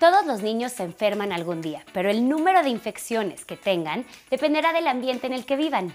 Todos los niños se enferman algún día, pero el número de infecciones que tengan dependerá del ambiente en el que vivan.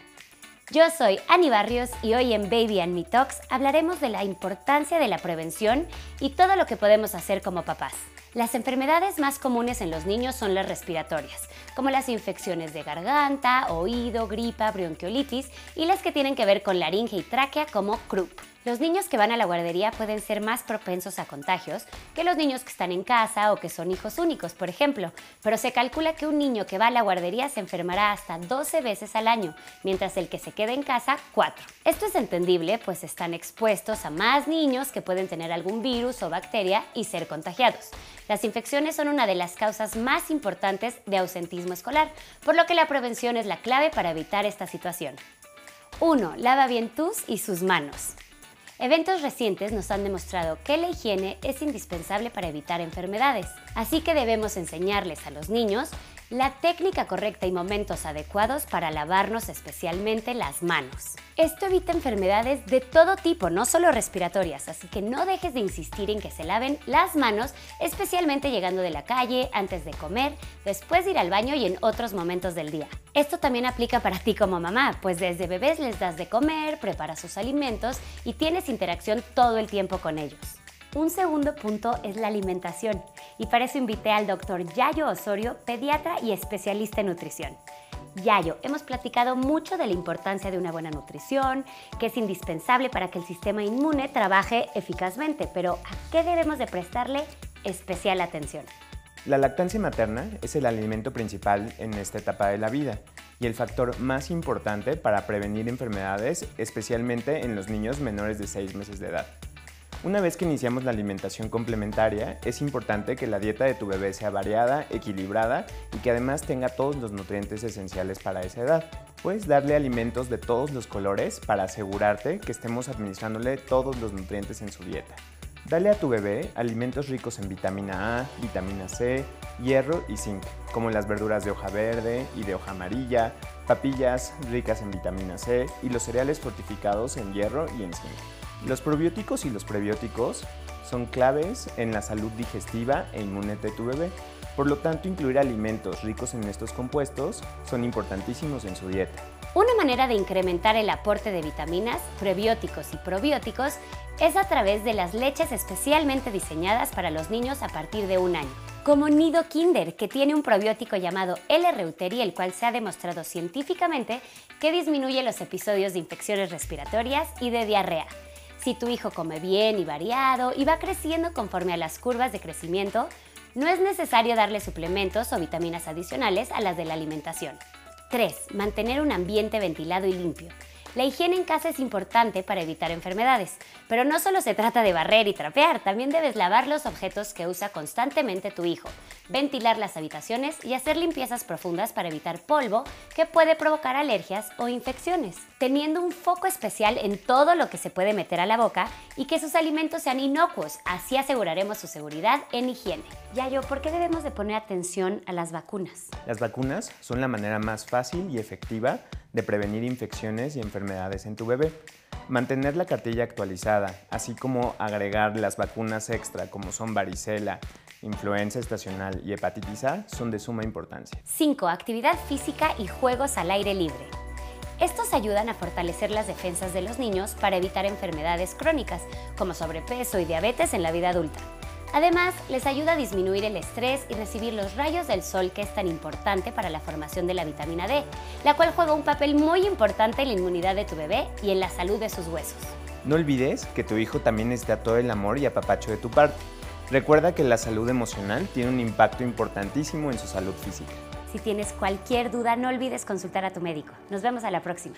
Yo soy Ani Barrios y hoy en Baby and Me Talks hablaremos de la importancia de la prevención y todo lo que podemos hacer como papás. Las enfermedades más comunes en los niños son las respiratorias, como las infecciones de garganta, oído, gripa, bronquiolitis y las que tienen que ver con laringe y tráquea como croup. Los niños que van a la guardería pueden ser más propensos a contagios que los niños que están en casa o que son hijos únicos, por ejemplo, pero se calcula que un niño que va a la guardería se enfermará hasta 12 veces al año, mientras el que se queda en casa 4. Esto es entendible, pues están expuestos a más niños que pueden tener algún virus o bacteria y ser contagiados. Las infecciones son una de las causas más importantes de ausentismo escolar, por lo que la prevención es la clave para evitar esta situación. 1. Lava bien tus y sus manos. Eventos recientes nos han demostrado que la higiene es indispensable para evitar enfermedades, así que debemos enseñarles a los niños la técnica correcta y momentos adecuados para lavarnos especialmente las manos. Esto evita enfermedades de todo tipo, no solo respiratorias, así que no dejes de insistir en que se laven las manos, especialmente llegando de la calle, antes de comer, después de ir al baño y en otros momentos del día. Esto también aplica para ti como mamá, pues desde bebés les das de comer, preparas sus alimentos y tienes interacción todo el tiempo con ellos. Un segundo punto es la alimentación y para eso invité al doctor Yayo Osorio, pediatra y especialista en nutrición. Yayo, hemos platicado mucho de la importancia de una buena nutrición, que es indispensable para que el sistema inmune trabaje eficazmente, pero ¿a qué debemos de prestarle especial atención? La lactancia materna es el alimento principal en esta etapa de la vida y el factor más importante para prevenir enfermedades, especialmente en los niños menores de 6 meses de edad. Una vez que iniciamos la alimentación complementaria, es importante que la dieta de tu bebé sea variada, equilibrada y que además tenga todos los nutrientes esenciales para esa edad. Puedes darle alimentos de todos los colores para asegurarte que estemos administrándole todos los nutrientes en su dieta. Dale a tu bebé alimentos ricos en vitamina A, vitamina C, hierro y zinc, como las verduras de hoja verde y de hoja amarilla, papillas ricas en vitamina C y los cereales fortificados en hierro y en zinc. Los probióticos y los prebióticos son claves en la salud digestiva e inmune de tu bebé. Por lo tanto, incluir alimentos ricos en estos compuestos son importantísimos en su dieta. Una manera de incrementar el aporte de vitaminas, prebióticos y probióticos es a través de las leches especialmente diseñadas para los niños a partir de un año, como Nido Kinder, que tiene un probiótico llamado L-Reuteri, el cual se ha demostrado científicamente que disminuye los episodios de infecciones respiratorias y de diarrea. Si tu hijo come bien y variado y va creciendo conforme a las curvas de crecimiento, no es necesario darle suplementos o vitaminas adicionales a las de la alimentación. 3. Mantener un ambiente ventilado y limpio. La higiene en casa es importante para evitar enfermedades, pero no solo se trata de barrer y trapear, también debes lavar los objetos que usa constantemente tu hijo, ventilar las habitaciones y hacer limpiezas profundas para evitar polvo que puede provocar alergias o infecciones, teniendo un foco especial en todo lo que se puede meter a la boca y que sus alimentos sean inocuos, así aseguraremos su seguridad en higiene. Yayo, ¿por qué debemos de poner atención a las vacunas? Las vacunas son la manera más fácil y efectiva de prevenir infecciones y enfermedades en tu bebé. Mantener la cartilla actualizada, así como agregar las vacunas extra como son varicela, influenza estacional y hepatitis A son de suma importancia. 5. Actividad física y juegos al aire libre. Estos ayudan a fortalecer las defensas de los niños para evitar enfermedades crónicas como sobrepeso y diabetes en la vida adulta. Además, les ayuda a disminuir el estrés y recibir los rayos del sol que es tan importante para la formación de la vitamina D, la cual juega un papel muy importante en la inmunidad de tu bebé y en la salud de sus huesos. No olvides que tu hijo también necesita todo el amor y apapacho de tu parte. Recuerda que la salud emocional tiene un impacto importantísimo en su salud física. Si tienes cualquier duda, no olvides consultar a tu médico. Nos vemos a la próxima.